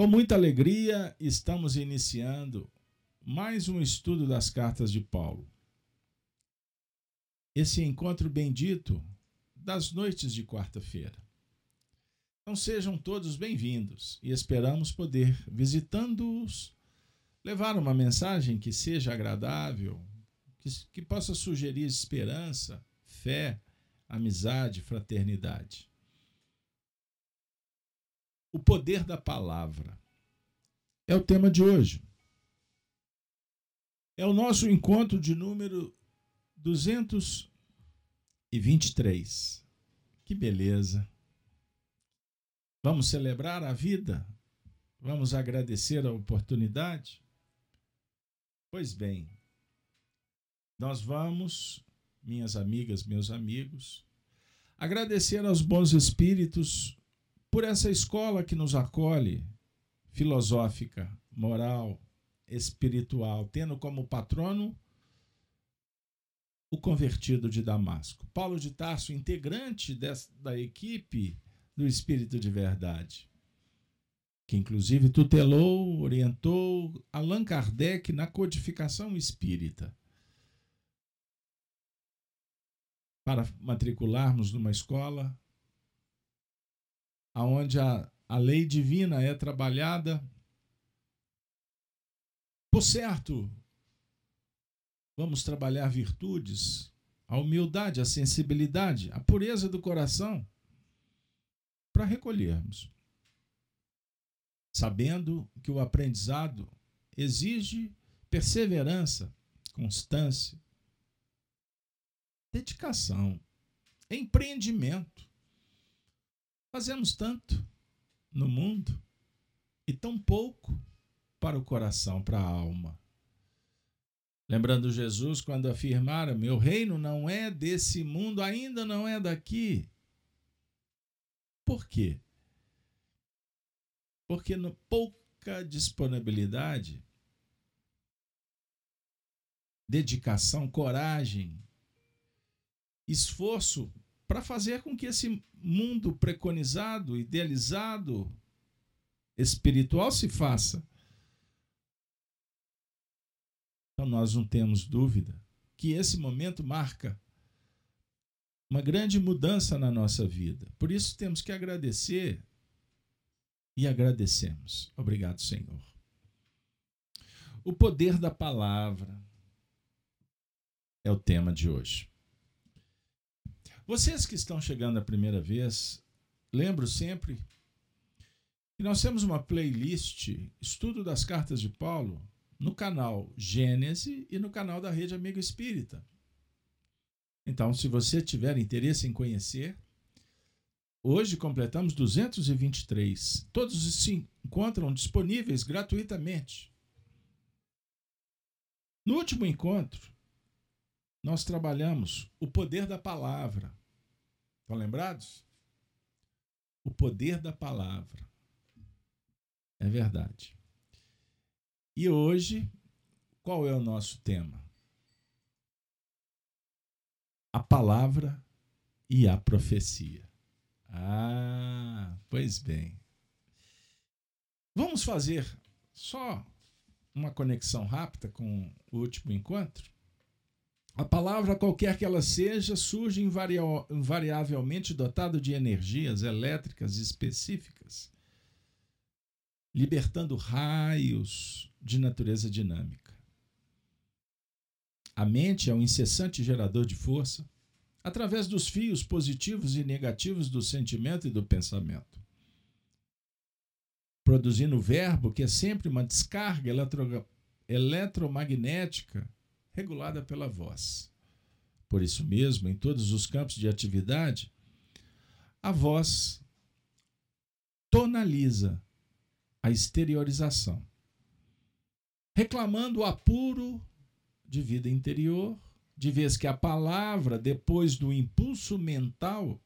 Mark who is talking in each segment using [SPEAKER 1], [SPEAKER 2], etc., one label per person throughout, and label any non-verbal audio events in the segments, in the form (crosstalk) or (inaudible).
[SPEAKER 1] Com muita alegria, estamos iniciando mais um estudo das cartas de Paulo. Esse encontro bendito das noites de quarta-feira. Então sejam todos bem-vindos e esperamos poder, visitando-os, levar uma mensagem que seja agradável, que, que possa sugerir esperança, fé, amizade, fraternidade. O poder da palavra é o tema de hoje. É o nosso encontro de número 223. Que beleza! Vamos celebrar a vida? Vamos agradecer a oportunidade? Pois bem, nós vamos, minhas amigas, meus amigos, agradecer aos bons espíritos por essa escola que nos acolhe, filosófica, moral, espiritual, tendo como patrono o convertido de Damasco. Paulo de Tarso, integrante dessa, da equipe do Espírito de Verdade, que inclusive tutelou, orientou Allan Kardec na codificação espírita. Para matricularmos numa escola onde a, a lei divina é trabalhada. Por certo, vamos trabalhar virtudes, a humildade, a sensibilidade, a pureza do coração, para recolhermos. Sabendo que o aprendizado exige perseverança, constância, dedicação, empreendimento. Fazemos tanto no mundo e tão pouco para o coração, para a alma. Lembrando Jesus quando afirmara: Meu reino não é desse mundo, ainda não é daqui. Por quê? Porque no pouca disponibilidade, dedicação, coragem, esforço para fazer com que esse mundo preconizado, idealizado, espiritual se faça. Então nós não temos dúvida que esse momento marca uma grande mudança na nossa vida. Por isso temos que agradecer e agradecemos. Obrigado, Senhor. O poder da palavra é o tema de hoje. Vocês que estão chegando a primeira vez, lembro sempre que nós temos uma playlist Estudo das Cartas de Paulo no canal Gênese e no canal da Rede Amigo Espírita. Então, se você tiver interesse em conhecer, hoje completamos 223. Todos se encontram disponíveis gratuitamente. No último encontro, nós trabalhamos o poder da palavra. Estão lembrados? O poder da palavra. É verdade. E hoje, qual é o nosso tema? A palavra e a profecia. Ah, pois bem. Vamos fazer só uma conexão rápida com o último encontro? A palavra, qualquer que ela seja, surge invariavelmente dotado de energias elétricas específicas, libertando raios de natureza dinâmica. A mente é um incessante gerador de força através dos fios positivos e negativos do sentimento e do pensamento, produzindo o verbo que é sempre uma descarga eletro eletromagnética regulada pela voz. Por isso mesmo, em todos os campos de atividade, a voz tonaliza a exteriorização, reclamando o apuro de vida interior, de vez que a palavra, depois do impulso mental,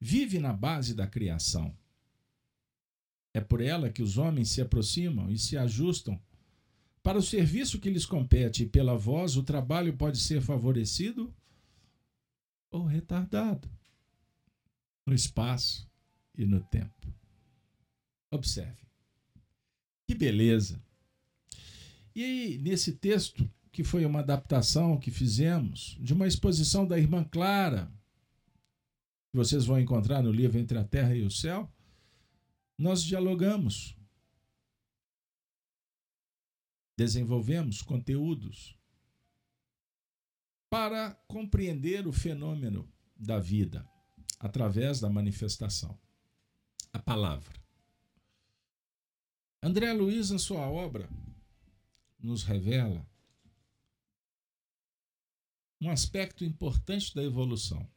[SPEAKER 1] vive na base da criação. É por ela que os homens se aproximam e se ajustam para o serviço que lhes compete pela voz, o trabalho pode ser favorecido ou retardado no espaço e no tempo. Observe. Que beleza! E aí, nesse texto, que foi uma adaptação que fizemos de uma exposição da irmã Clara, que vocês vão encontrar no livro Entre a Terra e o Céu, nós dialogamos, desenvolvemos conteúdos para compreender o fenômeno da vida através da manifestação, a palavra. André Luiz, na sua obra, nos revela um aspecto importante da evolução.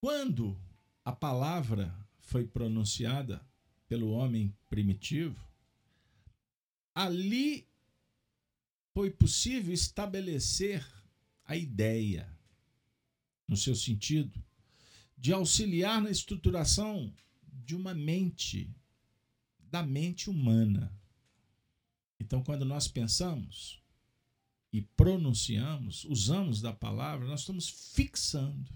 [SPEAKER 1] Quando a palavra foi pronunciada pelo homem primitivo, ali foi possível estabelecer a ideia, no seu sentido, de auxiliar na estruturação de uma mente, da mente humana. Então, quando nós pensamos e pronunciamos, usamos da palavra, nós estamos fixando,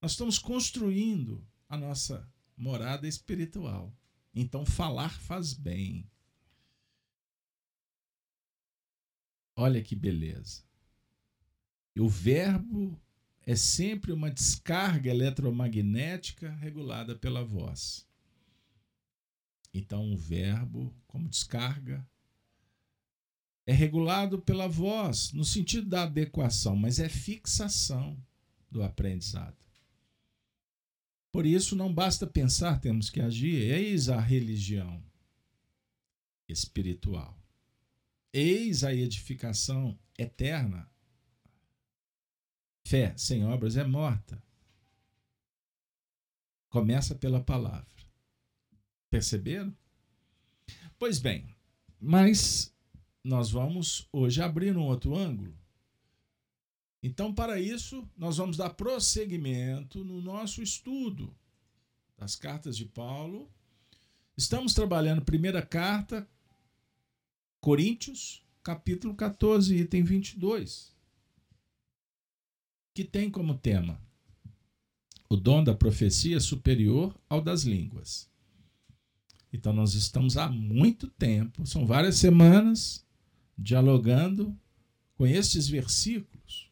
[SPEAKER 1] nós estamos construindo a nossa morada espiritual. Então, falar faz bem. Olha que beleza. E o verbo é sempre uma descarga eletromagnética regulada pela voz. Então, o verbo, como descarga, é regulado pela voz, no sentido da adequação, mas é fixação do aprendizado. Por isso, não basta pensar, temos que agir. Eis a religião espiritual. Eis a edificação eterna. Fé sem obras é morta. Começa pela palavra. Perceberam? Pois bem, mas nós vamos hoje abrir um outro ângulo. Então, para isso, nós vamos dar prosseguimento no nosso estudo das cartas de Paulo. Estamos trabalhando primeira carta, Coríntios, capítulo 14, item 22, que tem como tema o dom da profecia superior ao das línguas. Então, nós estamos há muito tempo, são várias semanas, dialogando com estes versículos.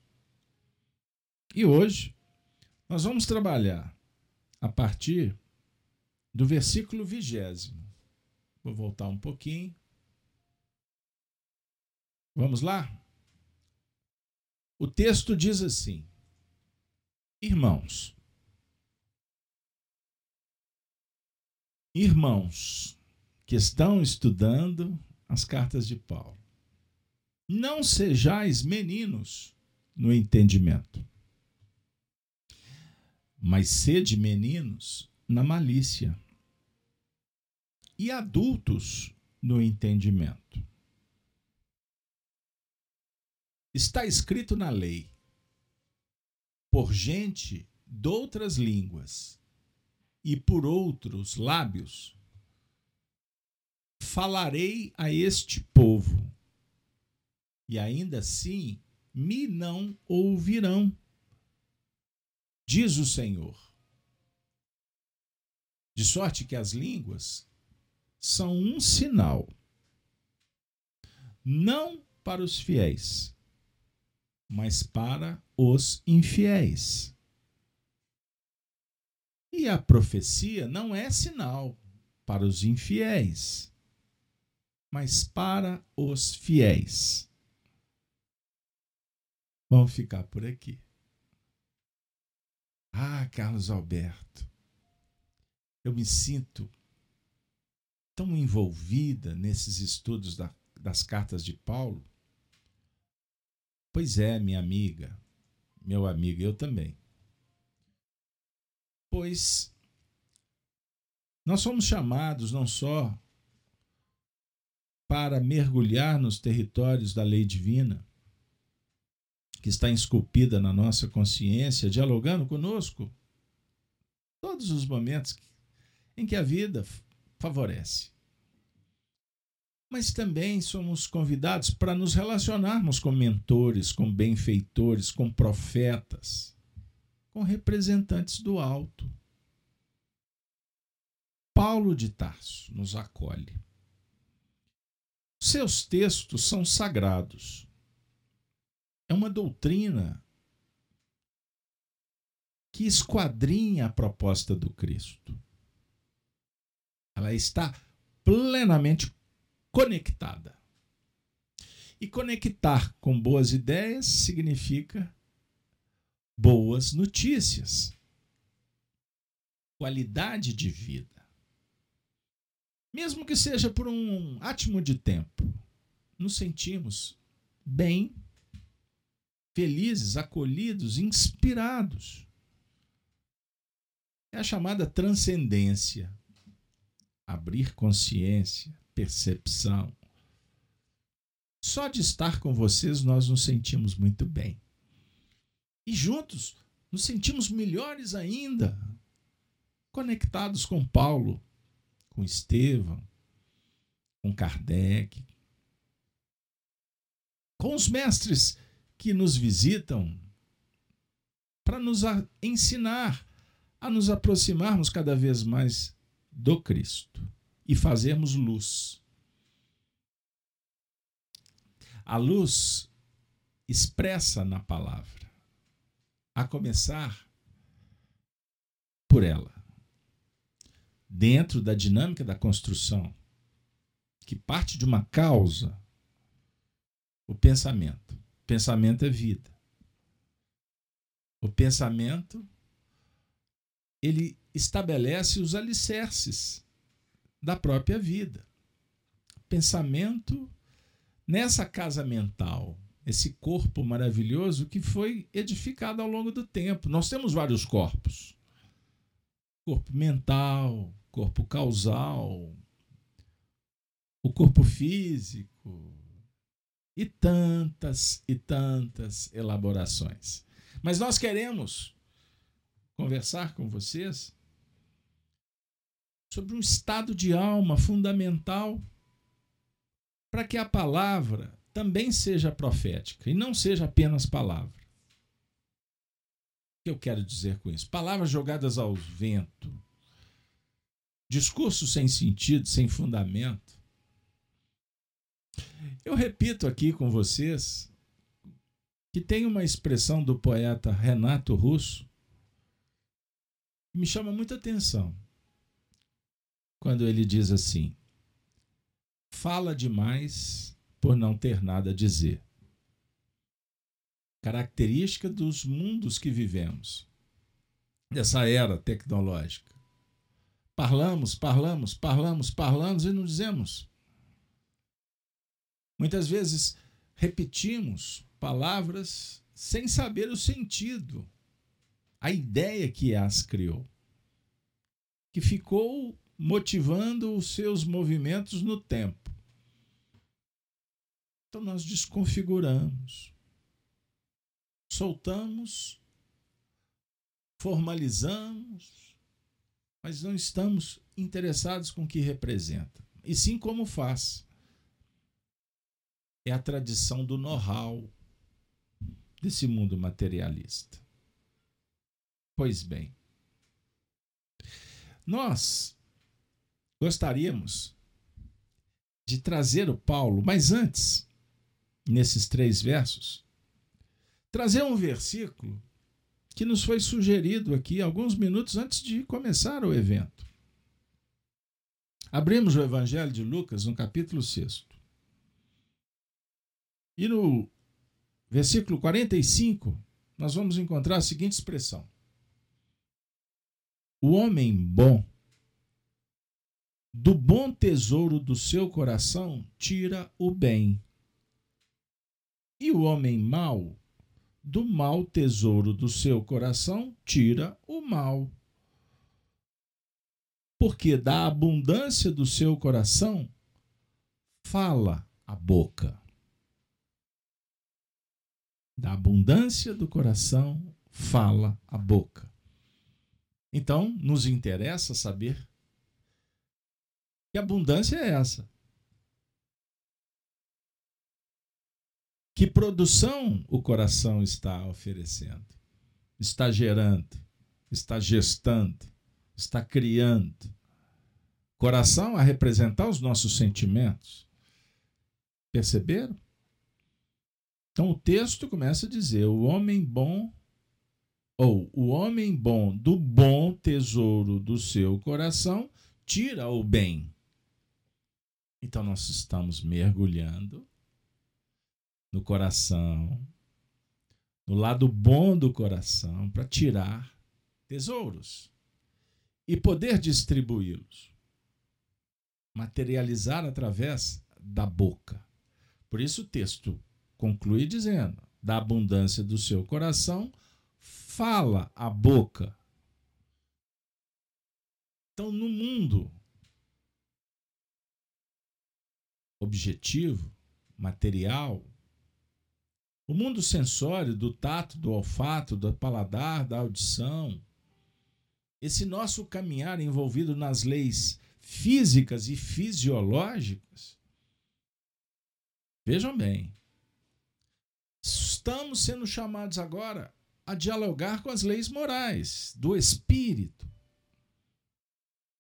[SPEAKER 1] E hoje nós vamos trabalhar a partir do versículo vigésimo. Vou voltar um pouquinho. Vamos lá? O texto diz assim: Irmãos, irmãos que estão estudando as cartas de Paulo, não sejais meninos no entendimento, mas sede meninos na malícia, e adultos no entendimento. Está escrito na lei, por gente de outras línguas e por outros lábios, falarei a este povo e ainda assim me não ouvirão, diz o Senhor. De sorte que as línguas são um sinal, não para os fiéis, mas para os infiéis. E a profecia não é sinal para os infiéis, mas para os fiéis. Vamos ficar por aqui. Ah, Carlos Alberto, eu me sinto tão envolvida nesses estudos da, das cartas de Paulo. Pois é, minha amiga, meu amigo, eu também. Pois nós somos chamados não só para mergulhar nos territórios da lei divina, que está esculpida na nossa consciência, dialogando conosco todos os momentos em que a vida favorece. Mas também somos convidados para nos relacionarmos com mentores, com benfeitores, com profetas, com representantes do alto. Paulo de Tarso nos acolhe. Seus textos são sagrados. É uma doutrina que esquadrinha a proposta do Cristo. Ela está plenamente conectada. E conectar com boas ideias significa boas notícias, qualidade de vida. Mesmo que seja por um átimo de tempo, nos sentimos bem, felizes, acolhidos, inspirados. É a chamada transcendência. Abrir consciência, percepção. Só de estar com vocês nós nos sentimos muito bem. E juntos nos sentimos melhores ainda, conectados com Paulo, com Estevão, com Kardec, com os mestres que nos visitam para nos ensinar a nos aproximarmos cada vez mais do Cristo e fazermos luz. A luz expressa na palavra, a começar por ela. Dentro da dinâmica da construção, que parte de uma causa, o pensamento. O pensamento é vida. O pensamento ele estabelece os alicerces da própria vida. Pensamento nessa casa mental, esse corpo maravilhoso que foi edificado ao longo do tempo. Nós temos vários corpos: corpo mental, corpo causal, o corpo físico e tantas e tantas elaborações. Mas nós queremos conversar com vocês sobre um estado de alma fundamental para que a palavra também seja profética e não seja apenas palavra. O que eu quero dizer com isso? Palavras jogadas ao vento, discurso sem sentido, sem fundamento. Eu repito aqui com vocês que tem uma expressão do poeta Renato Russo me chama muita atenção quando ele diz assim: fala demais por não ter nada a dizer. Característica dos mundos que vivemos, dessa era tecnológica. Parlamos, parlamos, parlamos, parlamos e não dizemos. Muitas vezes repetimos palavras sem saber o sentido a ideia que as criou, que ficou motivando os seus movimentos no tempo. Então nós desconfiguramos, soltamos, formalizamos, mas não estamos interessados com o que representa, e sim como faz. É a tradição do know-how desse mundo materialista. Pois bem, nós gostaríamos de trazer o Paulo, mas antes, nesses três versos, trazer um versículo que nos foi sugerido aqui alguns minutos antes de começar o evento. Abrimos o Evangelho de Lucas no capítulo 6. E no versículo 45, nós vamos encontrar a seguinte expressão: o homem bom, do bom tesouro do seu coração, tira o bem. E o homem mau, do mau tesouro do seu coração, tira o mal. Porque da abundância do seu coração, fala a boca. Da abundância do coração, fala a boca. Então, nos interessa saber que abundância é essa. Que produção o coração está oferecendo, está gerando, está gestando, está criando. Coração a representar os nossos sentimentos. Perceberam? Então o texto começa a dizer: o homem bom, ou o homem bom do bom tesouro do seu coração, tira o bem. Então nós estamos mergulhando no coração, no lado bom do coração, para tirar tesouros e poder distribuí-los, materializar através da boca. Por isso o texto conclui dizendo: da abundância do seu coração fala a boca. Então, no mundo objetivo, material, o mundo sensório do tato, do olfato, do paladar, da audição, esse nosso caminhar envolvido nas leis físicas e fisiológicas, vejam bem, estamos sendo chamados agora a dialogar com as leis morais do espírito.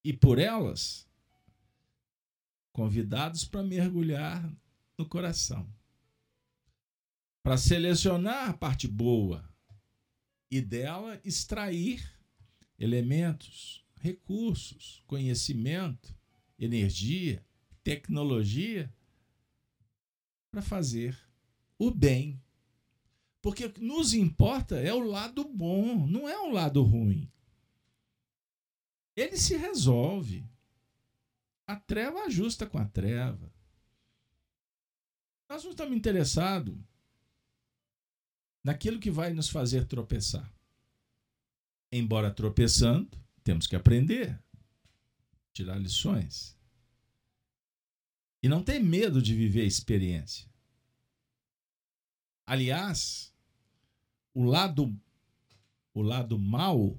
[SPEAKER 1] E por elas, convidados para mergulhar no coração para selecionar a parte boa e dela extrair elementos, recursos, conhecimento, energia, tecnologia para fazer o bem. Porque o que nos importa é o lado bom, não é o lado ruim. Ele se resolve. A treva ajusta com a treva. Nós não estamos interessados naquilo que vai nos fazer tropeçar. Embora tropeçando, temos que aprender, tirar lições. E não ter medo de viver a experiência. Aliás, o lado o lado mal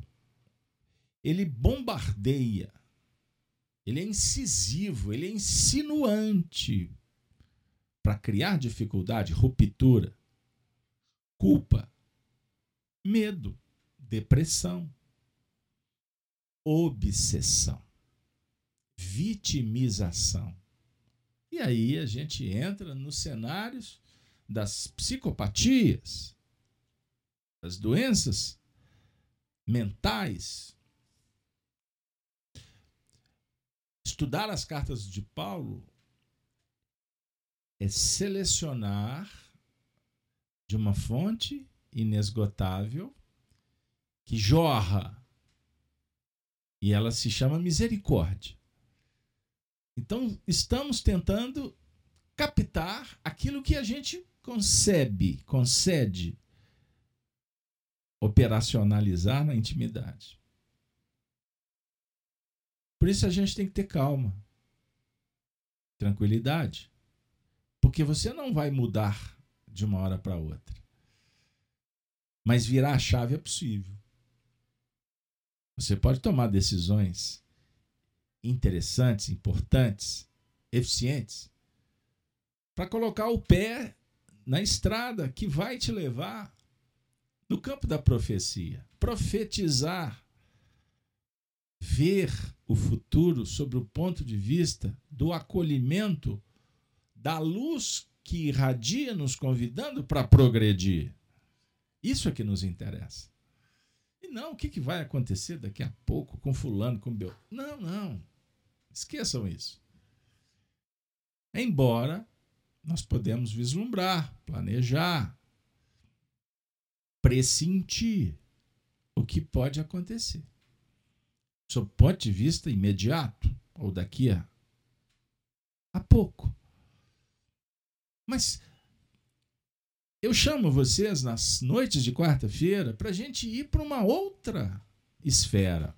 [SPEAKER 1] ele bombardeia. Ele é incisivo, ele é insinuante para criar dificuldade, ruptura culpa, medo, depressão, obsessão, vitimização. E aí a gente entra nos cenários das psicopatias, das doenças mentais. Estudar as cartas de Paulo é selecionar de uma fonte inesgotável que jorra e ela se chama misericórdia. Então, estamos tentando captar aquilo que a gente concebe, concede operacionalizar na intimidade. Por isso a gente tem que ter calma, tranquilidade, porque você não vai mudar de uma hora para outra. Mas virar a chave é possível. Você pode tomar decisões interessantes, importantes, eficientes, para colocar o pé na estrada que vai te levar no campo da profecia. Profetizar, ver o futuro sob o ponto de vista do acolhimento da luz que irradia nos convidando para progredir. Isso é que nos interessa. E não o que, que vai acontecer daqui a pouco com fulano, com Bel. Não, não. Esqueçam isso. Embora nós podemos vislumbrar, planejar, pressentir o que pode acontecer. Sob ponto de vista imediato, ou daqui a, a pouco. Mas eu chamo vocês nas noites de quarta-feira para a gente ir para uma outra esfera,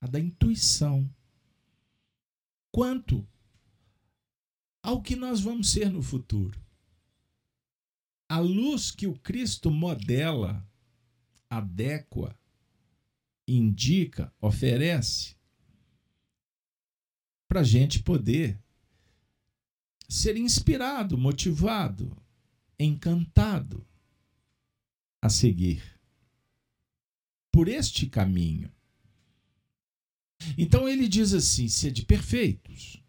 [SPEAKER 1] a da intuição. Quanto ao que nós vamos ser no futuro. A luz que o Cristo modela, adequa, indica, oferece, para a gente poder ser inspirado, motivado, encantado a seguir por este caminho. Então ele diz assim: sede perfeitos,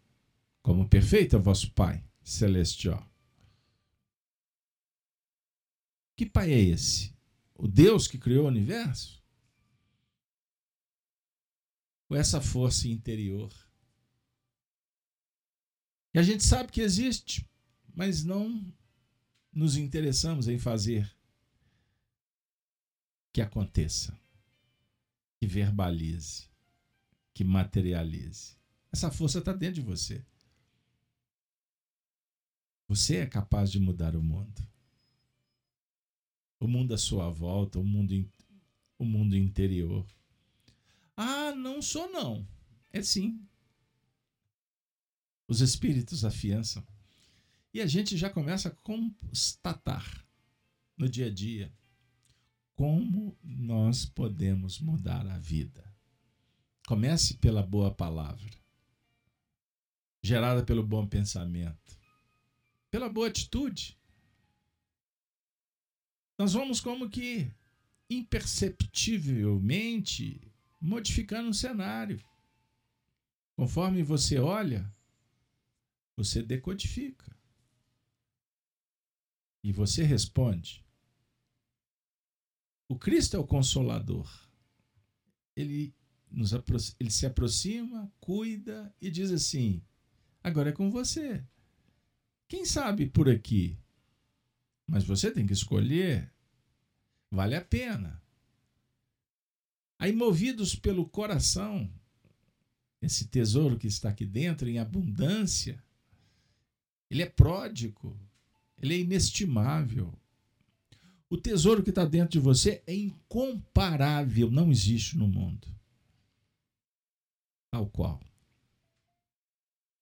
[SPEAKER 1] como perfeito é vosso Pai celestial. Que Pai é esse? O Deus que criou o universo? Essa força interior? E a gente sabe que existe, mas não nos interessamos em fazer que aconteça, que verbalize, que materialize. Essa força está dentro de você. Você é capaz de mudar o mundo. O mundo à sua volta, o mundo, o mundo interior. Ah, não sou não. É sim. Os espíritos afiançam. E a gente já começa a constatar no dia a dia como nós podemos mudar a vida. Comece pela boa palavra, gerada pelo bom pensamento, pela boa atitude. Nós vamos como que imperceptivelmente modificando o cenário. Conforme você olha, você decodifica. E você responde. O Cristo é o consolador. Ele, nos ele se aproxima, cuida e diz assim: agora é com você. Quem sabe por aqui? Mas você tem que escolher. Vale a pena. Aí, movidos pelo coração, esse tesouro que está aqui dentro em abundância, ele é pródigo, ele é inestimável. O tesouro que está dentro de você é incomparável, não existe no mundo. Tal qual.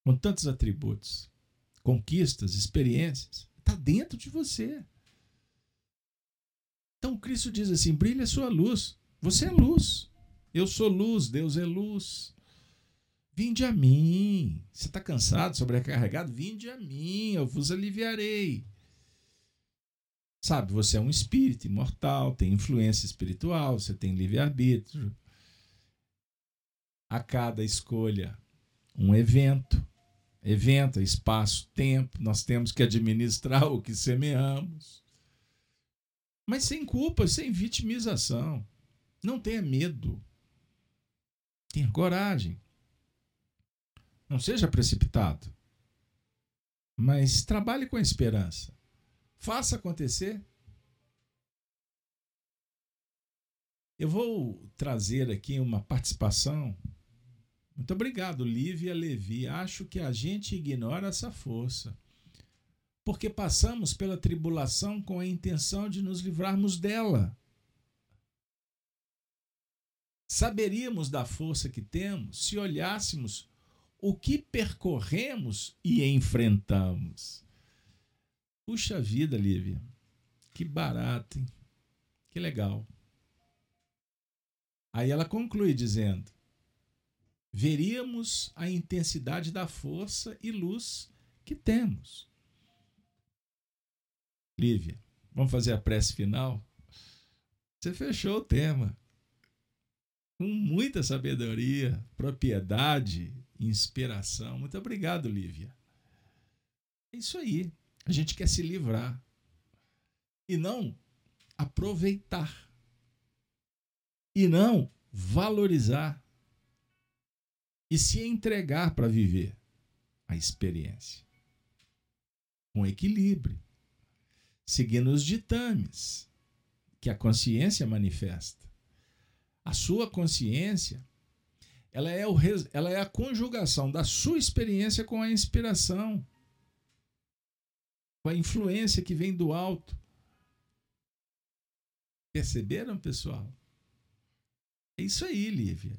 [SPEAKER 1] Com tantos atributos, conquistas, experiências, está dentro de você. Então Cristo diz assim: brilha a sua luz. Você é luz. Eu sou luz, Deus é luz. Vinde a mim. Você está cansado, sobrecarregado? Vinde a mim, eu vos aliviarei. Sabe, você é um espírito imortal, tem influência espiritual, você tem livre-arbítrio. A cada escolha, um evento. Evento, espaço, tempo. Nós temos que administrar (laughs) o que semeamos. Mas sem culpa, sem vitimização. Não tenha medo. Tenha coragem. Não seja precipitado. Mas trabalhe com a esperança. Faça acontecer. Eu vou trazer aqui uma participação. Muito obrigado, Lívia Levi. Acho que a gente ignora essa força. Porque passamos pela tribulação com a intenção de nos livrarmos dela. Saberíamos da força que temos se olhássemos o que percorremos e enfrentamos. Puxa vida, Lívia. Que barato, hein? Que legal. Aí ela conclui dizendo: veríamos a intensidade da força e luz que temos. Lívia, vamos fazer a prece final? Você fechou o tema. Com muita sabedoria, propriedade, inspiração. Muito obrigado, Lívia. É isso aí. A gente quer se livrar e não aproveitar e não valorizar e se entregar para viver a experiência com equilíbrio, seguindo os ditames que a consciência manifesta. A sua consciência ela é, o, ela é a conjugação da sua experiência com a inspiração, com a influência que vem do alto. Perceberam, pessoal? É isso aí, Lívia.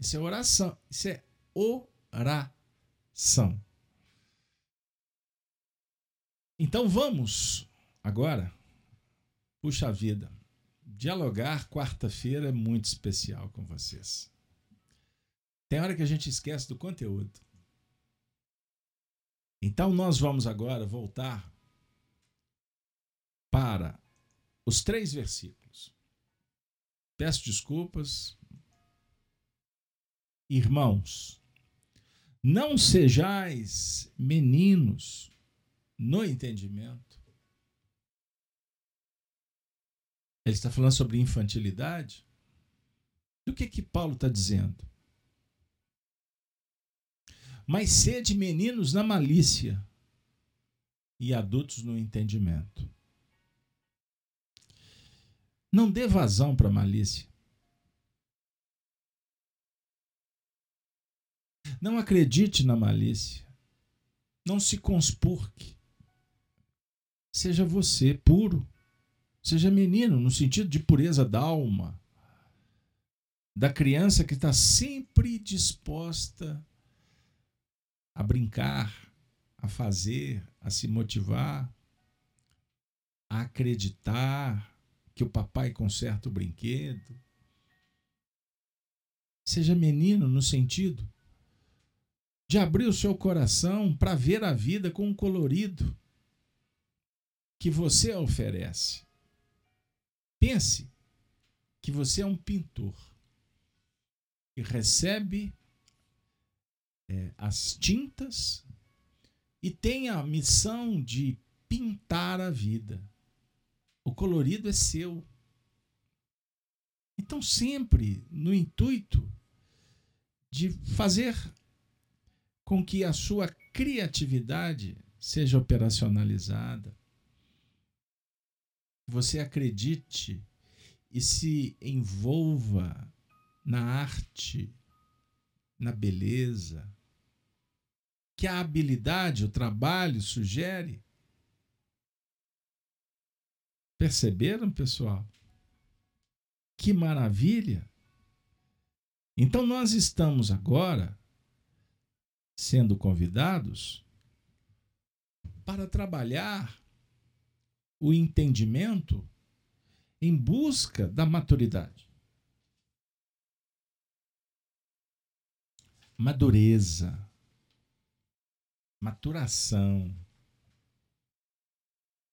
[SPEAKER 1] Isso é oração. Isso é oração. Então vamos agora, puxa vida, dialogar quarta-feira é muito especial com vocês. Tem hora que a gente esquece do conteúdo. Então nós vamos agora voltar para os três versículos. Peço desculpas, Irmãos, não sejais meninos no entendimento. Ele está falando sobre infantilidade. Do que que Paulo está dizendo? Mas sede meninos na malícia e adultos no entendimento. Não dê vazão para a malícia. Não acredite na malícia. Não se conspurque. Seja você puro. Seja menino, no sentido de pureza da alma. Da criança que está sempre disposta a brincar, a fazer, a se motivar, a acreditar que o papai conserta o brinquedo. Seja menino no sentido de abrir o seu coração para ver a vida com um colorido que você oferece. Pense que você é um pintor que recebe é, as tintas e tem a missão de pintar a vida. O colorido é seu. Então, sempre no intuito de fazer com que a sua criatividade seja operacionalizada. Você acredite e se envolva na arte, na beleza, que a habilidade, o trabalho sugere. Perceberam, pessoal? Que maravilha! Então, nós estamos agora sendo convidados para trabalhar o entendimento em busca da maturidade. Madureza, maturação.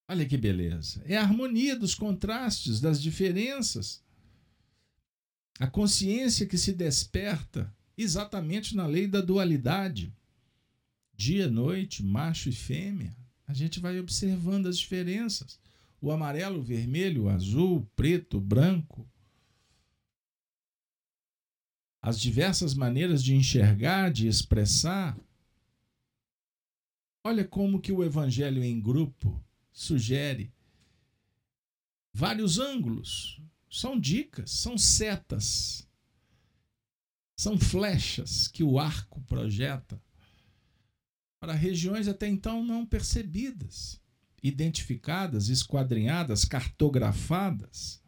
[SPEAKER 1] Olha que beleza. É a harmonia dos contrastes, das diferenças. A consciência que se desperta exatamente na lei da dualidade. Dia, noite, macho e fêmea. A gente vai observando as diferenças. O amarelo, o vermelho, o azul, o preto, o branco. As diversas maneiras de enxergar, de expressar. Olha como que o evangelho em grupo sugere vários ângulos. São dicas, são setas são flechas que o arco projeta para regiões até então não percebidas, identificadas, esquadrinhadas, cartografadas.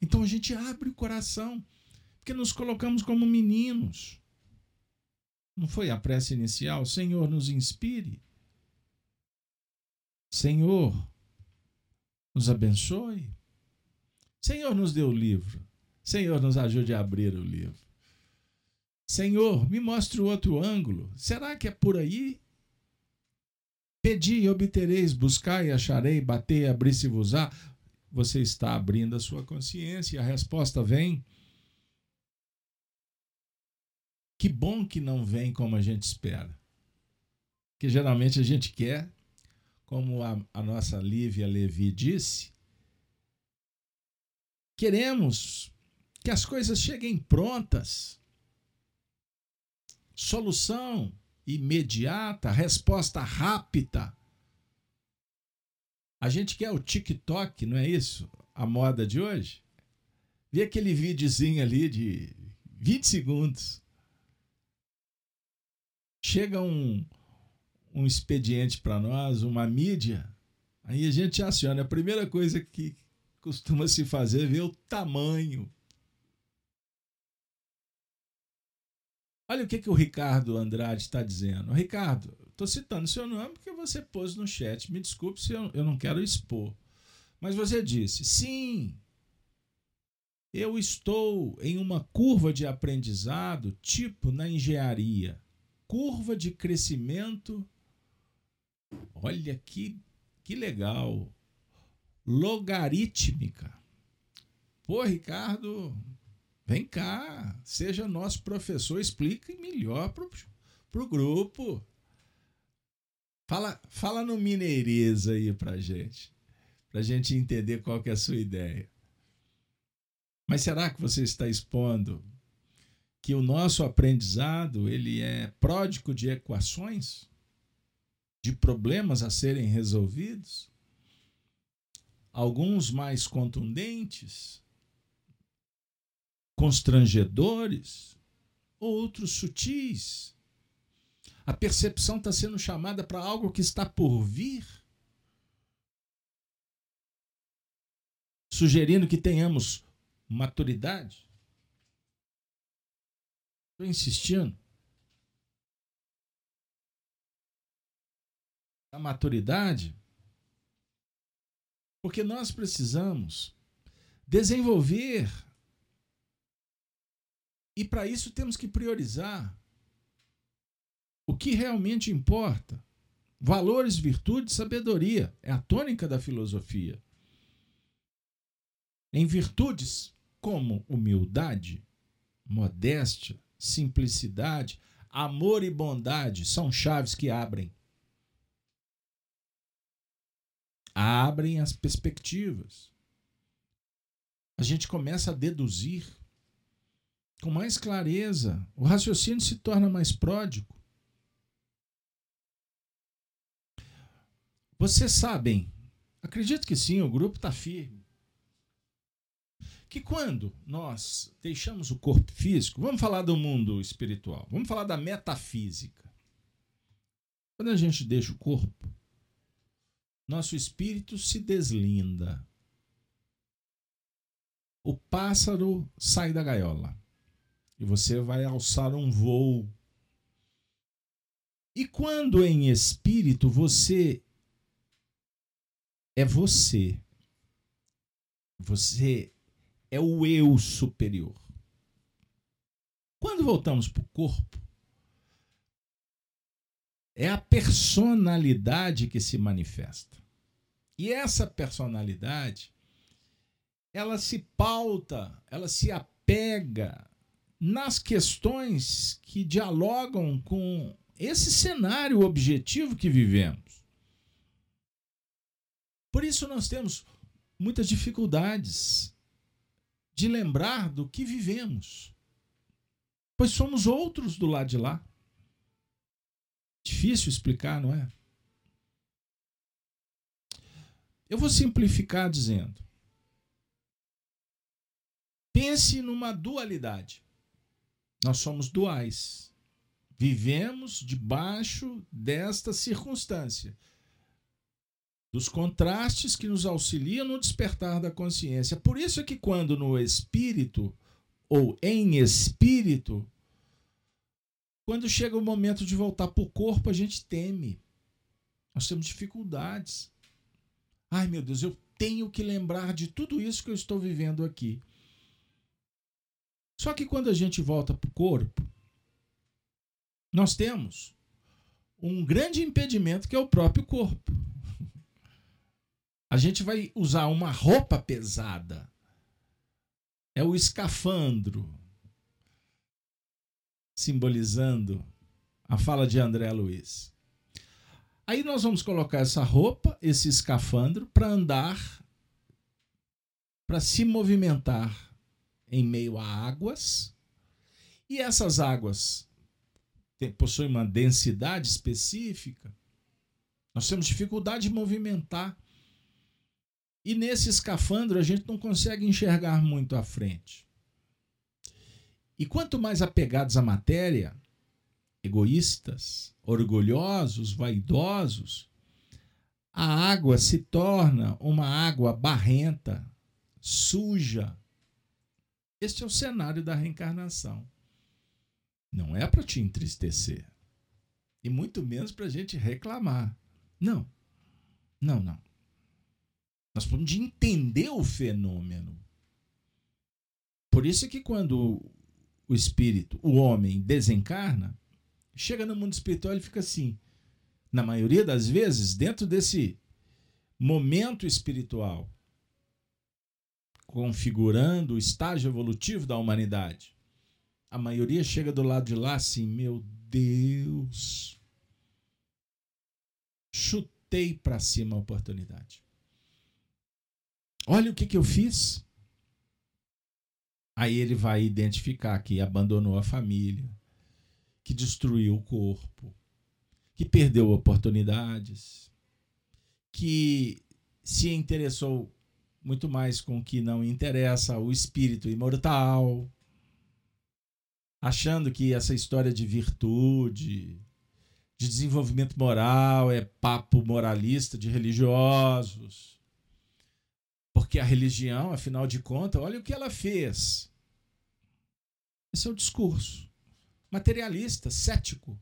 [SPEAKER 1] Então a gente abre o coração, porque nos colocamos como meninos. Não foi a prece inicial? Senhor, nos inspire. Senhor, nos abençoe. Senhor, nos dê o livro. Senhor, nos ajude a abrir o livro. Senhor, me mostre outro ângulo. Será que é por aí? Pedi e obtereis, buscai e acharei, batei e abri-se-vos-á. Você está abrindo a sua consciência e a resposta vem. Que bom que não vem como a gente espera. Que geralmente a gente quer, como a, a nossa Lívia Levi disse, queremos que as coisas cheguem prontas. Solução imediata, resposta rápida. A gente quer o TikTok, não é isso? A moda de hoje? Vi aquele videozinho ali de 20 segundos. Chega um, um expediente para nós, uma mídia, aí a gente aciona. A primeira coisa que costuma se fazer é ver o tamanho Olha o que, que o Ricardo Andrade está dizendo. Ricardo, estou citando seu nome porque você pôs no chat. Me desculpe se eu, eu não quero expor. Mas você disse: sim, eu estou em uma curva de aprendizado, tipo na engenharia. Curva de crescimento. Olha que, que legal. Logarítmica. Pô, Ricardo, Vem cá, seja nosso professor, explique melhor para o grupo. Fala, fala no mineirês aí para gente, para gente entender qual que é a sua ideia. Mas será que você está expondo que o nosso aprendizado ele é pródigo de equações, de problemas a serem resolvidos? Alguns mais contundentes, constrangedores, outros sutis. A percepção está sendo chamada para algo que está por vir, sugerindo que tenhamos maturidade. Estou insistindo. A maturidade, porque nós precisamos desenvolver e para isso temos que priorizar o que realmente importa. Valores, virtude, sabedoria é a tônica da filosofia. Em virtudes como humildade, modéstia, simplicidade, amor e bondade são chaves que abrem. Abrem as perspectivas. A gente começa a deduzir com mais clareza, o raciocínio se torna mais pródigo. Vocês sabem, acredito que sim, o grupo está firme, que quando nós deixamos o corpo físico, vamos falar do mundo espiritual, vamos falar da metafísica. Quando a gente deixa o corpo, nosso espírito se deslinda. O pássaro sai da gaiola e você vai alçar um voo. E quando em espírito você é você, você é o eu superior. Quando voltamos para o corpo, é a personalidade que se manifesta. E essa personalidade, ela se pauta, ela se apega nas questões que dialogam com esse cenário objetivo que vivemos. Por isso nós temos muitas dificuldades de lembrar do que vivemos, pois somos outros do lado de lá. Difícil explicar, não é? Eu vou simplificar dizendo: pense numa dualidade. Nós somos duais. Vivemos debaixo desta circunstância, dos contrastes que nos auxiliam no despertar da consciência. Por isso é que quando no espírito ou em espírito, quando chega o momento de voltar para o corpo, a gente teme. Nós temos dificuldades. Ai, meu Deus, eu tenho que lembrar de tudo isso que eu estou vivendo aqui. Só que quando a gente volta para o corpo, nós temos um grande impedimento que é o próprio corpo. A gente vai usar uma roupa pesada. É o escafandro, simbolizando a fala de André Luiz. Aí nós vamos colocar essa roupa, esse escafandro, para andar, para se movimentar em meio a águas, e essas águas possuem uma densidade específica. Nós temos dificuldade de movimentar. E nesse escafandro a gente não consegue enxergar muito à frente. E quanto mais apegados à matéria, egoístas, orgulhosos, vaidosos, a água se torna uma água barrenta, suja, este é o cenário da reencarnação. Não é para te entristecer. E muito menos para a gente reclamar. Não. Não, não. Nós precisamos de entender o fenômeno. Por isso é que quando o espírito, o homem, desencarna, chega no mundo espiritual e fica assim. Na maioria das vezes, dentro desse momento espiritual, configurando o estágio evolutivo da humanidade. A maioria chega do lado de lá assim, meu Deus. Chutei para cima a oportunidade. Olha o que, que eu fiz. Aí ele vai identificar que abandonou a família, que destruiu o corpo, que perdeu oportunidades, que se interessou muito mais com o que não interessa, o espírito imortal, achando que essa história de virtude, de desenvolvimento moral é papo moralista de religiosos. Porque a religião, afinal de contas, olha o que ela fez. Esse é o discurso materialista, cético,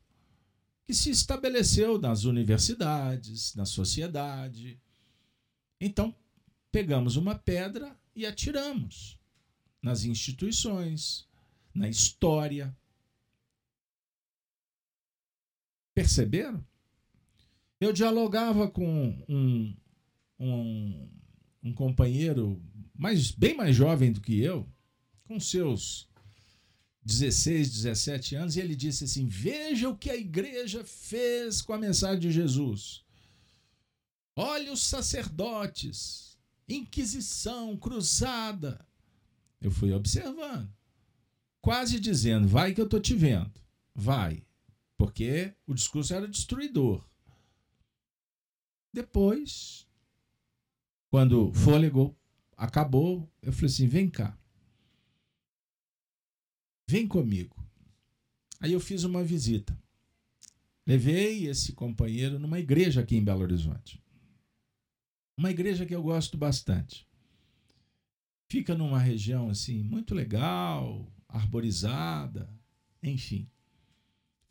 [SPEAKER 1] que se estabeleceu nas universidades, na sociedade. Então, pegamos uma pedra e atiramos nas instituições, na história. Perceberam? Eu dialogava com um, um, um companheiro mais, bem mais jovem do que eu, com seus 16, 17 anos, e ele disse assim: Veja o que a igreja fez com a mensagem de Jesus. Olha os sacerdotes, Inquisição, cruzada. Eu fui observando, quase dizendo: vai que eu estou te vendo, vai, porque o discurso era destruidor. Depois, quando o fôlego acabou, eu falei assim: vem cá, vem comigo. Aí eu fiz uma visita. Levei esse companheiro numa igreja aqui em Belo Horizonte. Uma igreja que eu gosto bastante. Fica numa região assim muito legal, arborizada, enfim.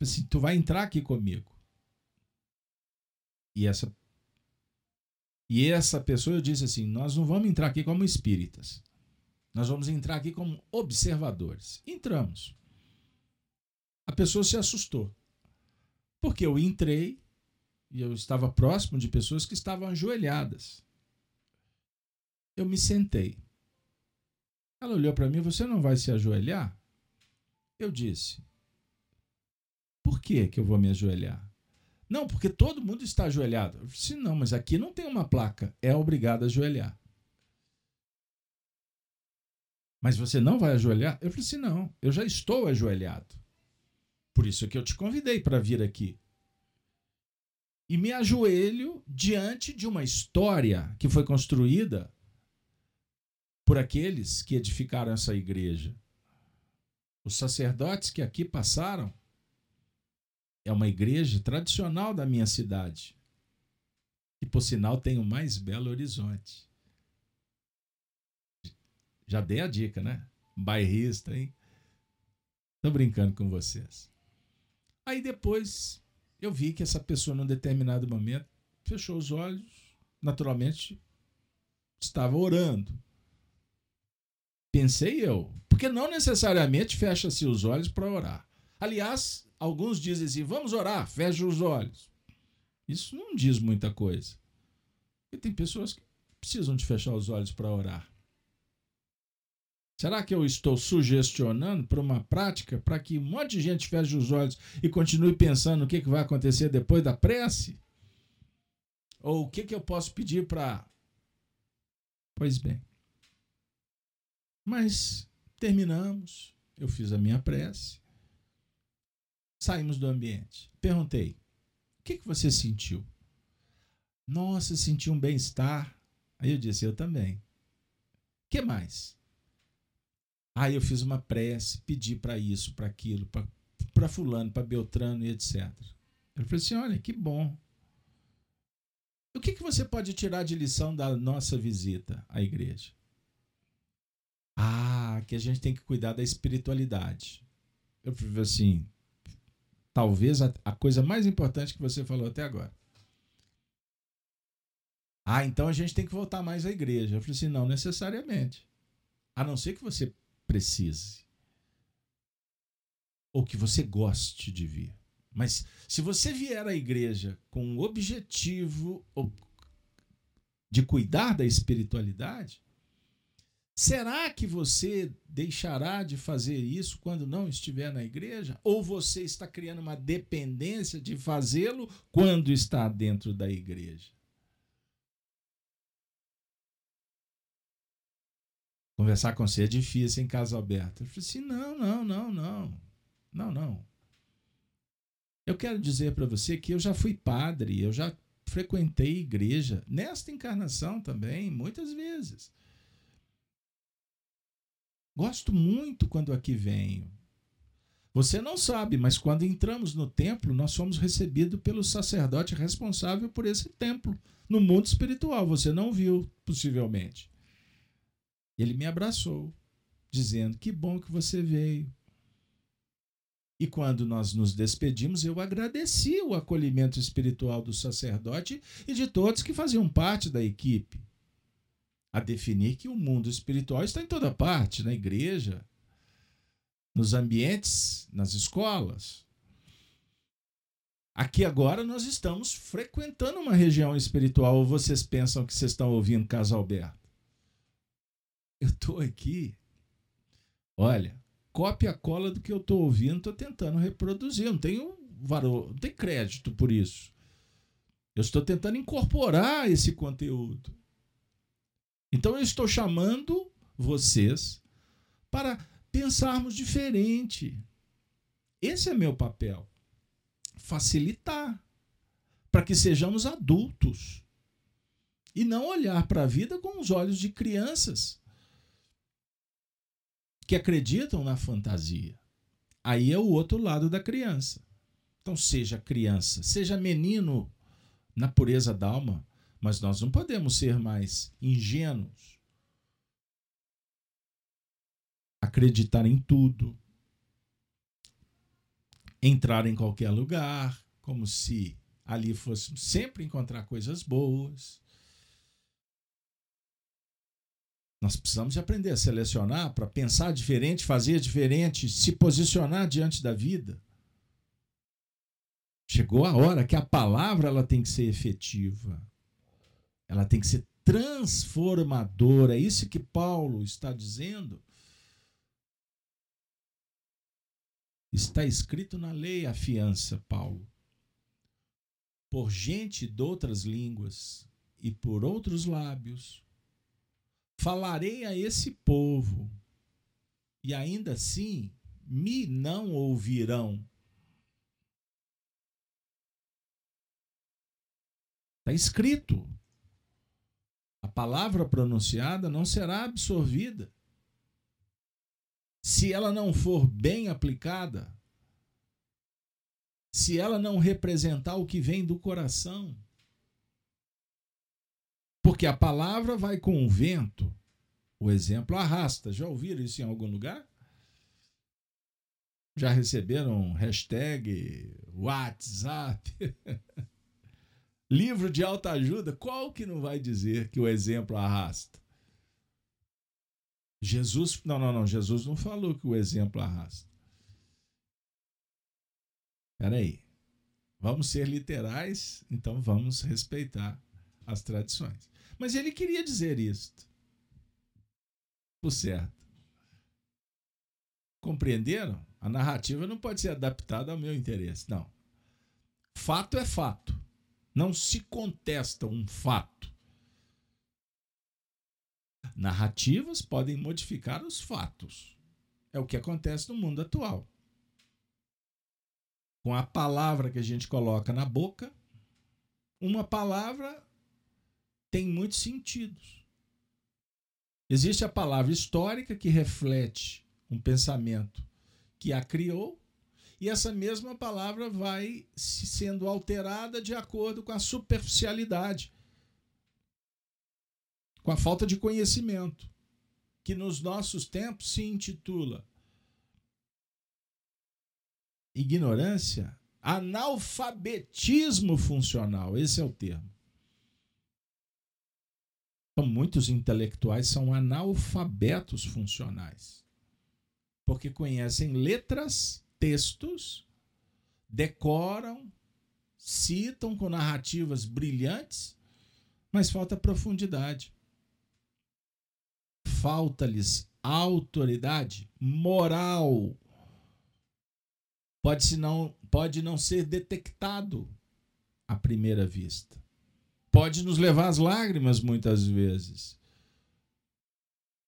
[SPEAKER 1] Assim, tu vai entrar aqui comigo. E essa e essa pessoa eu disse assim: nós não vamos entrar aqui como espíritas. Nós vamos entrar aqui como observadores. Entramos. A pessoa se assustou. Porque eu entrei e eu estava próximo de pessoas que estavam ajoelhadas. Eu me sentei. Ela olhou para mim: Você não vai se ajoelhar? Eu disse: Por que, que eu vou me ajoelhar? Não, porque todo mundo está ajoelhado. Eu disse: Não, mas aqui não tem uma placa. É obrigado a ajoelhar. Mas você não vai ajoelhar? Eu falei assim: Não, eu já estou ajoelhado. Por isso que eu te convidei para vir aqui e me ajoelho diante de uma história que foi construída por aqueles que edificaram essa igreja. Os sacerdotes que aqui passaram é uma igreja tradicional da minha cidade. E por sinal tem o mais belo horizonte. Já dei a dica, né? Bairrista, hein? Tô brincando com vocês. Aí depois eu vi que essa pessoa, num determinado momento, fechou os olhos, naturalmente estava orando. Pensei eu, porque não necessariamente fecha-se os olhos para orar. Aliás, alguns dizem assim: vamos orar, fecha os olhos. Isso não diz muita coisa. E tem pessoas que precisam de fechar os olhos para orar. Será que eu estou sugestionando para uma prática para que um monte de gente feche os olhos e continue pensando o que, que vai acontecer depois da prece? Ou o que, que eu posso pedir para. Pois bem. Mas terminamos, eu fiz a minha prece, saímos do ambiente. Perguntei: o que, que você sentiu? Nossa, senti um bem-estar. Aí eu disse: eu também. Que mais? Aí eu fiz uma prece, pedi para isso, para aquilo, para Fulano, para Beltrano e etc. Ele falou assim: olha, que bom. O que, que você pode tirar de lição da nossa visita à igreja? Ah, que a gente tem que cuidar da espiritualidade. Eu falei assim: talvez a, a coisa mais importante que você falou até agora. Ah, então a gente tem que voltar mais à igreja. Eu falei assim: não necessariamente. A não ser que você precise. Ou que você goste de vir. Mas se você vier à igreja com o objetivo de cuidar da espiritualidade, Será que você deixará de fazer isso quando não estiver na igreja? Ou você está criando uma dependência de fazê-lo quando está dentro da igreja? Conversar com você é difícil em casa aberta. Eu falei assim: não, não, não, não. Não, não. Eu quero dizer para você que eu já fui padre, eu já frequentei igreja, nesta encarnação também, muitas vezes. Gosto muito quando aqui venho. Você não sabe, mas quando entramos no templo, nós somos recebidos pelo sacerdote responsável por esse templo, no mundo espiritual. Você não viu, possivelmente. Ele me abraçou, dizendo: Que bom que você veio. E quando nós nos despedimos, eu agradeci o acolhimento espiritual do sacerdote e de todos que faziam parte da equipe. A definir que o mundo espiritual está em toda parte, na igreja, nos ambientes, nas escolas. Aqui agora nós estamos frequentando uma região espiritual, ou vocês pensam que vocês estão ouvindo Casa Alberto? Eu estou aqui. Olha, cópia cola do que eu estou ouvindo, estou tentando reproduzir. Não tenho valor, não tenho crédito por isso. Eu estou tentando incorporar esse conteúdo. Então eu estou chamando vocês para pensarmos diferente. Esse é meu papel. Facilitar para que sejamos adultos e não olhar para a vida com os olhos de crianças que acreditam na fantasia. Aí é o outro lado da criança. Então, seja criança, seja menino na pureza da alma, mas nós não podemos ser mais ingênuos. Acreditar em tudo. Entrar em qualquer lugar, como se ali fosse sempre encontrar coisas boas. Nós precisamos de aprender a selecionar para pensar diferente, fazer diferente, se posicionar diante da vida. Chegou a hora que a palavra ela tem que ser efetiva. Ela tem que ser transformadora. É isso que Paulo está dizendo. Está escrito na lei a fiança, Paulo. Por gente de outras línguas e por outros lábios falarei a esse povo, e ainda assim me não ouvirão. Está escrito. A palavra pronunciada não será absorvida. Se ela não for bem aplicada, se ela não representar o que vem do coração, porque a palavra vai com o vento, o exemplo arrasta. Já ouviram isso em algum lugar? Já receberam hashtag WhatsApp? (laughs) Livro de alta ajuda? Qual que não vai dizer que o exemplo arrasta? Jesus, não, não, não, Jesus não falou que o exemplo arrasta. Espera aí. Vamos ser literais, então vamos respeitar as tradições. Mas ele queria dizer isto. Por certo. Compreenderam? A narrativa não pode ser adaptada ao meu interesse. Não. Fato é fato. Não se contesta um fato. Narrativas podem modificar os fatos. É o que acontece no mundo atual. Com a palavra que a gente coloca na boca, uma palavra tem muitos sentidos. Existe a palavra histórica que reflete um pensamento que a criou, e essa mesma palavra vai sendo alterada de acordo com a superficialidade, com a falta de conhecimento, que nos nossos tempos se intitula ignorância, analfabetismo funcional. Esse é o termo. Então, muitos intelectuais são analfabetos funcionais, porque conhecem letras, textos, decoram, citam com narrativas brilhantes, mas falta profundidade. falta-lhes autoridade moral. Pode, não, pode não ser detectado à primeira vista. Pode nos levar às lágrimas muitas vezes.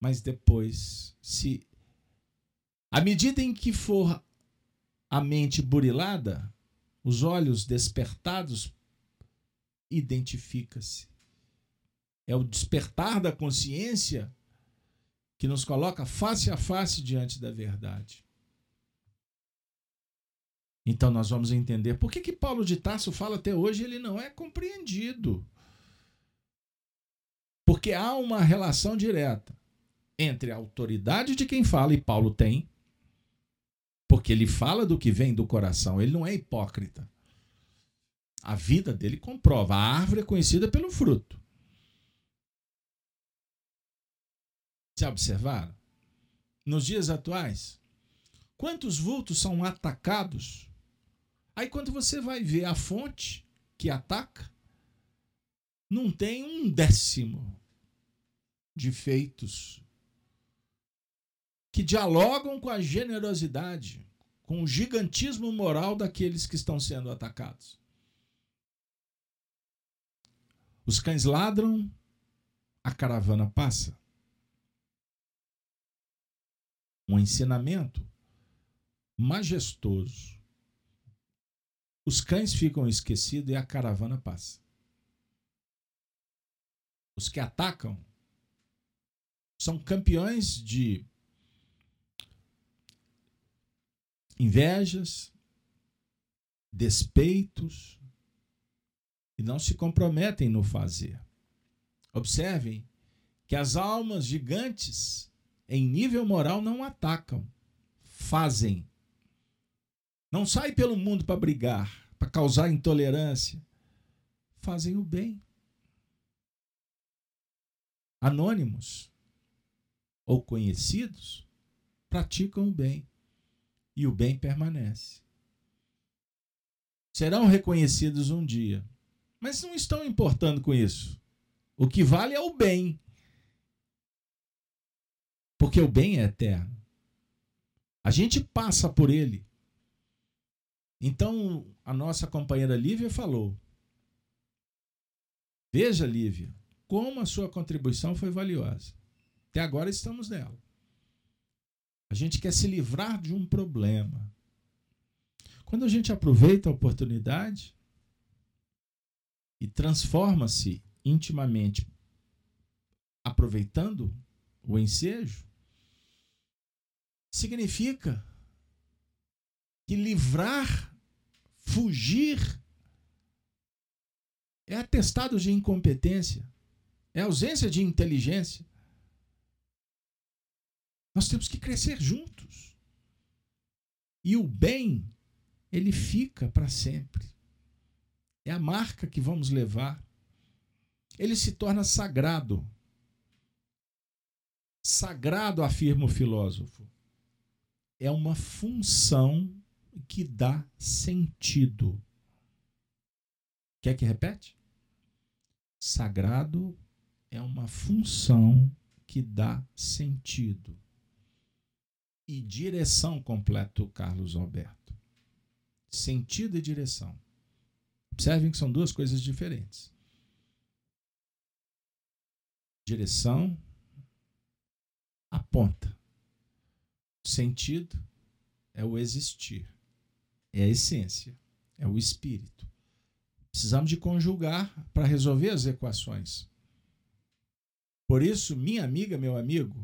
[SPEAKER 1] Mas depois, se à medida em que for a mente burilada, os olhos despertados, identifica-se. É o despertar da consciência que nos coloca face a face diante da verdade. Então nós vamos entender por que, que Paulo de Tarso fala até hoje ele não é compreendido. Porque há uma relação direta entre a autoridade de quem fala, e Paulo tem, porque ele fala do que vem do coração, ele não é hipócrita. A vida dele comprova. A árvore é conhecida pelo fruto. Já observaram? Nos dias atuais, quantos vultos são atacados? Aí, quando você vai ver a fonte que ataca, não tem um décimo de feitos que dialogam com a generosidade, com o gigantismo moral daqueles que estão sendo atacados. Os cães ladram, a caravana passa. Um ensinamento majestoso. Os cães ficam esquecidos e a caravana passa. Os que atacam são campeões de invejas, despeitos e não se comprometem no fazer. Observem que as almas gigantes em nível moral não atacam, fazem. Não saem pelo mundo para brigar, para causar intolerância. Fazem o bem. Anônimos ou conhecidos praticam o bem e o bem permanece. Serão reconhecidos um dia, mas não estão importando com isso. O que vale é o bem. Porque o bem é eterno. A gente passa por ele. Então, a nossa companheira Lívia falou: Veja, Lívia, como a sua contribuição foi valiosa. Até agora estamos nela. A gente quer se livrar de um problema. Quando a gente aproveita a oportunidade e transforma-se intimamente aproveitando o ensejo, significa que livrar, fugir, é atestado de incompetência, é ausência de inteligência. Nós temos que crescer juntos. E o bem, ele fica para sempre. É a marca que vamos levar. Ele se torna sagrado. Sagrado, afirma o filósofo, é uma função que dá sentido. Quer que repete? Sagrado é uma função que dá sentido e direção completo Carlos Alberto. Sentido e direção. Observem que são duas coisas diferentes. Direção aponta. Sentido é o existir, é a essência, é o espírito. Precisamos de conjugar para resolver as equações. Por isso, minha amiga, meu amigo,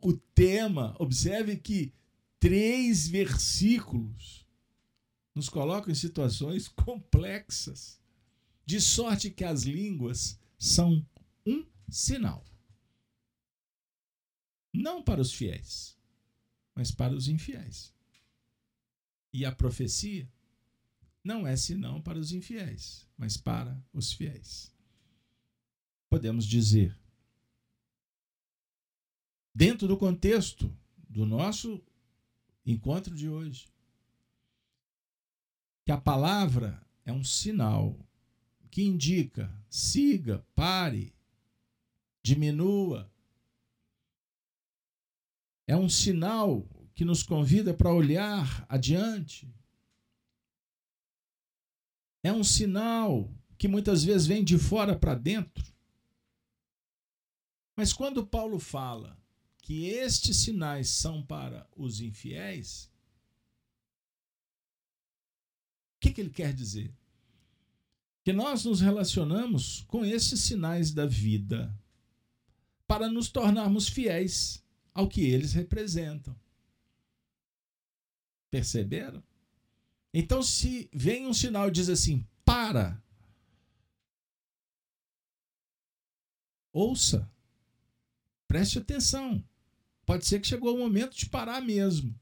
[SPEAKER 1] o tema, observe que três versículos nos colocam em situações (laughs) complexas, de sorte que as línguas são um sinal. Não para os fiéis, mas para os infiéis. E a profecia não é senão para os infiéis, mas para os fiéis. Podemos dizer dentro do contexto do nosso encontro de hoje. Que a palavra é um sinal que indica, siga, pare, diminua, é um sinal que nos convida para olhar adiante. É um sinal que muitas vezes vem de fora para dentro. Mas quando Paulo fala que estes sinais são para os infiéis, o que, que ele quer dizer? Que nós nos relacionamos com esses sinais da vida para nos tornarmos fiéis ao que eles representam. Perceberam? Então, se vem um sinal e diz assim, para, ouça, preste atenção. Pode ser que chegou o momento de parar mesmo.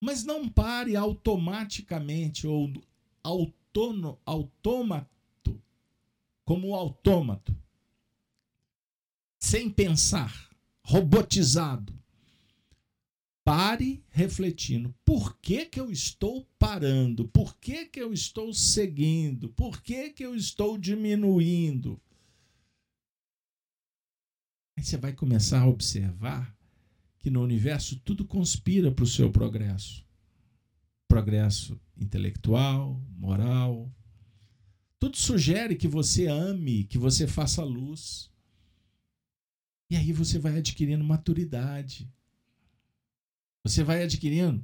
[SPEAKER 1] Mas não pare automaticamente ou autônomo, autômato, como autômato, sem pensar, robotizado. Pare refletindo. Por que, que eu estou parando? Por que, que eu estou seguindo? Por que, que eu estou diminuindo? Aí você vai começar a observar que no universo tudo conspira para o seu progresso. Progresso intelectual, moral. Tudo sugere que você ame, que você faça luz. E aí você vai adquirindo maturidade. Você vai adquirindo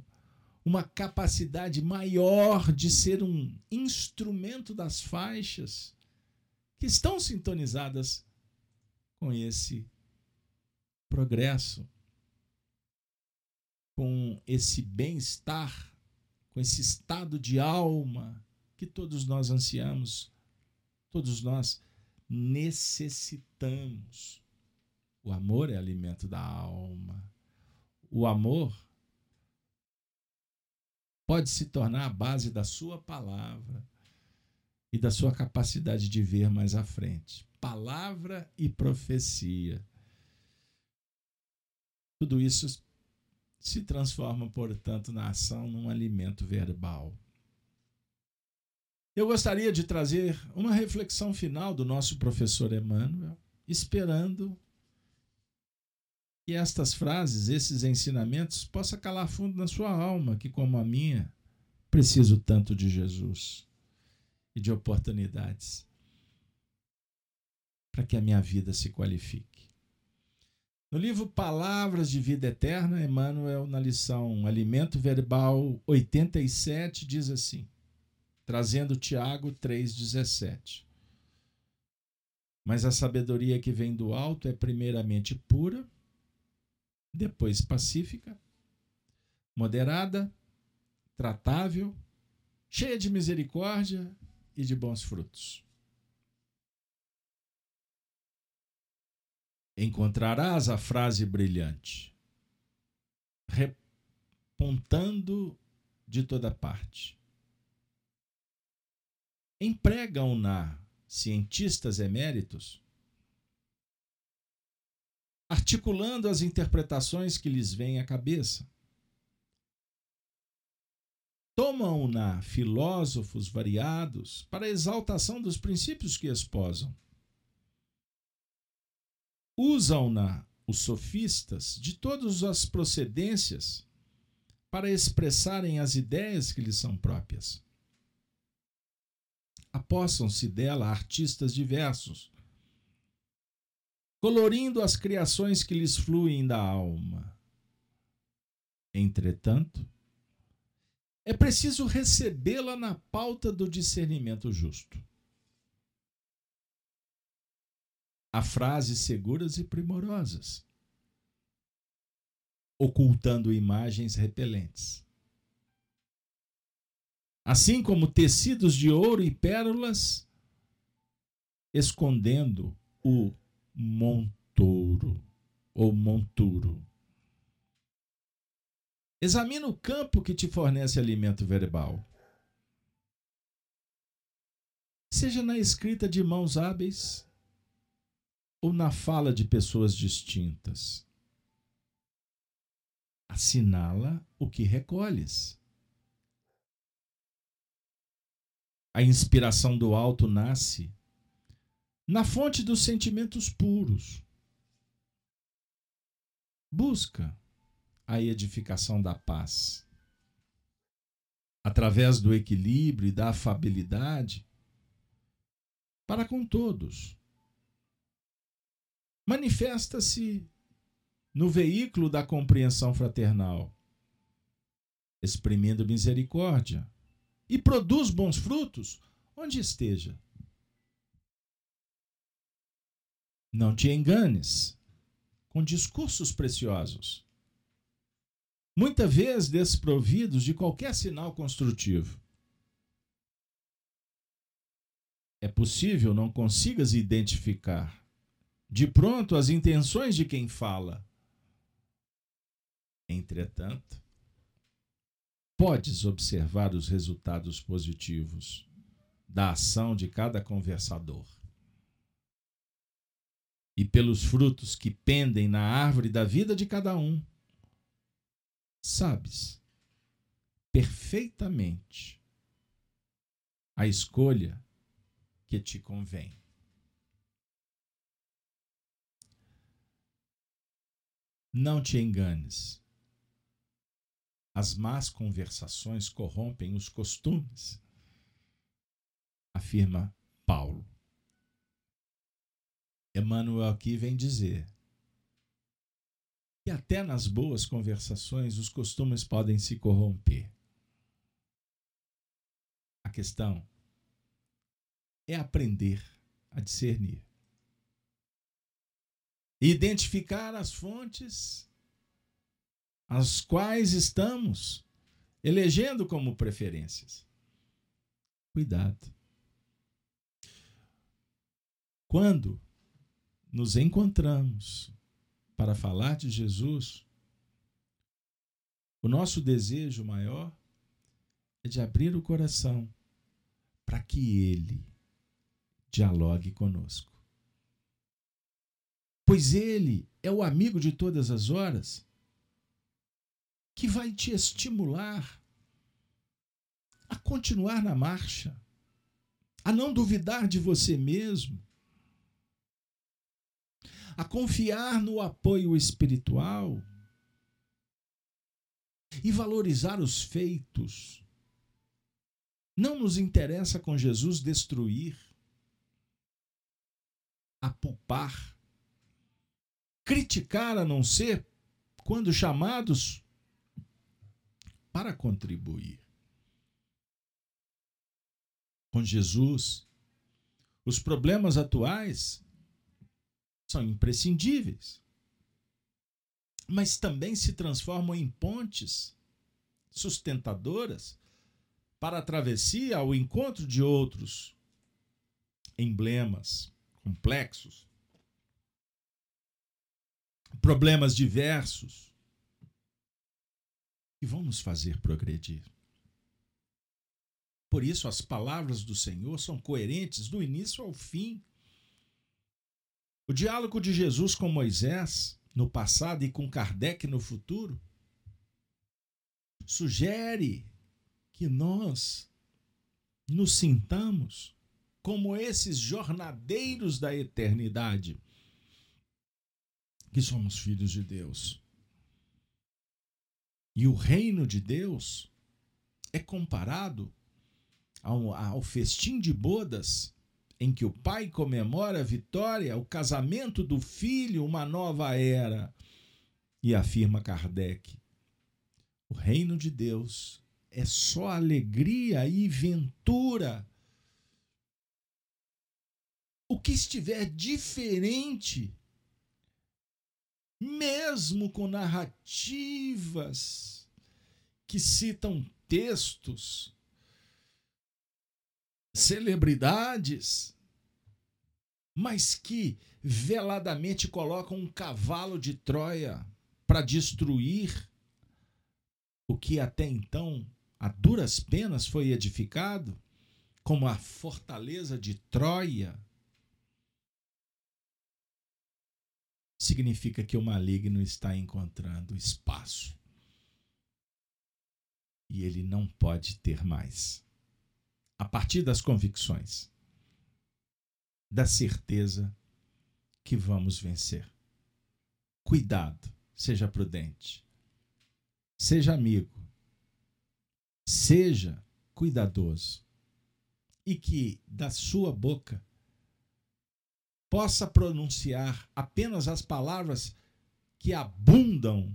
[SPEAKER 1] uma capacidade maior de ser um instrumento das faixas que estão sintonizadas com esse progresso, com esse bem-estar, com esse estado de alma que todos nós ansiamos, todos nós necessitamos. O amor é alimento da alma. O amor pode se tornar a base da sua palavra e da sua capacidade de ver mais à frente. Palavra e profecia. Tudo isso se transforma, portanto, na ação num alimento verbal. Eu gostaria de trazer uma reflexão final do nosso professor Emmanuel, esperando que estas frases, esses ensinamentos, possa calar fundo na sua alma, que como a minha, preciso tanto de Jesus e de oportunidades para que a minha vida se qualifique. No livro Palavras de Vida Eterna, Emmanuel, na lição Alimento Verbal 87, diz assim, trazendo Tiago 3,17. Mas a sabedoria que vem do alto é primeiramente pura, depois pacífica, moderada, tratável, cheia de misericórdia e de bons frutos. Encontrarás a frase brilhante, repontando de toda parte. Empregam-na cientistas eméritos articulando as interpretações que lhes vêm à cabeça. Tomam-na filósofos variados para a exaltação dos princípios que esposam. Usam-na os sofistas de todas as procedências para expressarem as ideias que lhes são próprias. Apossam-se dela artistas diversos, colorindo as criações que lhes fluem da alma. Entretanto, é preciso recebê-la na pauta do discernimento justo. Há frases seguras e primorosas, ocultando imagens repelentes. Assim como tecidos de ouro e pérolas, escondendo o montouro ou monturo. Examina o campo que te fornece alimento verbal. Seja na escrita de mãos hábeis ou na fala de pessoas distintas. Assinala o que recolhes. A inspiração do alto nasce na fonte dos sentimentos puros. Busca a edificação da paz. Através do equilíbrio e da afabilidade para com todos. Manifesta-se no veículo da compreensão fraternal, exprimindo misericórdia, e produz bons frutos onde esteja. Não te enganes com discursos preciosos, muitas vezes desprovidos de qualquer sinal construtivo. É possível não consigas identificar de pronto as intenções de quem fala. Entretanto, podes observar os resultados positivos da ação de cada conversador. E pelos frutos que pendem na árvore da vida de cada um, sabes perfeitamente a escolha que te convém. Não te enganes. As más conversações corrompem os costumes, afirma Paulo. Emmanuel aqui vem dizer que até nas boas conversações os costumes podem se corromper. A questão é aprender a discernir. Identificar as fontes as quais estamos elegendo como preferências. Cuidado. Quando nos encontramos para falar de Jesus, o nosso desejo maior é de abrir o coração para que Ele dialogue conosco. Pois Ele é o amigo de todas as horas que vai te estimular a continuar na marcha, a não duvidar de você mesmo, a confiar no apoio espiritual e valorizar os feitos. Não nos interessa com Jesus destruir, apupar, criticar a não ser quando chamados para contribuir. Com Jesus, os problemas atuais são imprescindíveis, mas também se transformam em pontes sustentadoras para a travessia ao encontro de outros emblemas complexos, problemas diversos e vão nos fazer progredir. Por isso, as palavras do Senhor são coerentes do início ao fim. O diálogo de Jesus com Moisés no passado e com Kardec no futuro sugere que nós nos sintamos como esses jornadeiros da eternidade, que somos filhos de Deus. E o reino de Deus é comparado ao, ao festim de bodas em que o pai comemora a vitória, o casamento do filho, uma nova era. E afirma Kardec: o reino de Deus é só alegria e ventura. O que estiver diferente mesmo com narrativas que citam textos, celebridades, mas que veladamente colocam um cavalo de Troia para destruir o que até então a duras penas foi edificado, como a fortaleza de Troia significa que o maligno está encontrando espaço. E ele não pode ter mais. A partir das convicções, da certeza que vamos vencer. Cuidado, seja prudente. seja amigo, seja cuidadoso e que da sua boca possa pronunciar apenas as palavras que abundam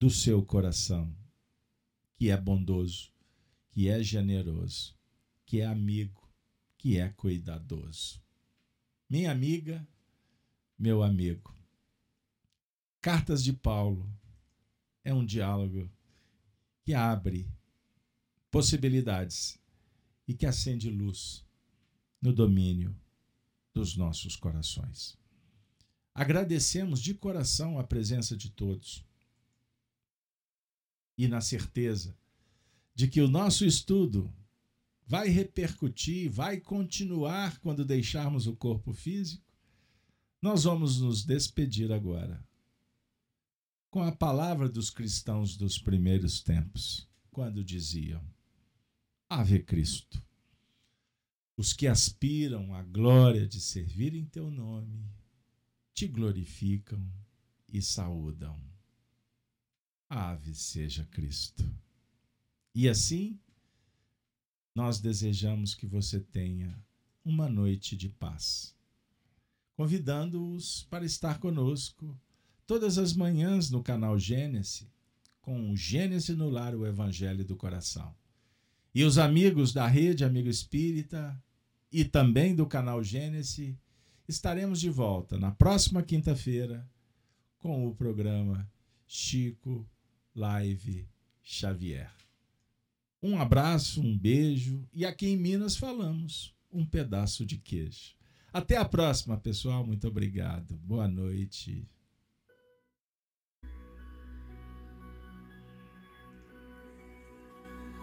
[SPEAKER 1] do seu coração, que é bondoso, que é generoso, que é amigo, que é cuidadoso. Minha amiga, meu amigo. Cartas de Paulo é um diálogo que abre possibilidades e que acende luz no domínio dos nossos corações. Agradecemos de coração a presença de todos e na certeza de que o nosso estudo vai repercutir, vai continuar quando deixarmos o corpo físico, nós vamos nos despedir agora com a palavra dos cristãos dos primeiros tempos, quando diziam: Ave Cristo. Os que aspiram à glória de servir em teu nome, te glorificam e saúdam. Ave seja Cristo. E assim, nós desejamos que você tenha uma noite de paz. Convidando-os para estar conosco todas as manhãs no canal Gênesis, com o Gênesis no Lar, o Evangelho do Coração. E os amigos da Rede Amigo Espírita e também do canal Gênesis, estaremos de volta na próxima quinta-feira com o programa Chico Live Xavier. Um abraço, um beijo e aqui em Minas falamos um pedaço de queijo. Até a próxima, pessoal. Muito obrigado. Boa noite.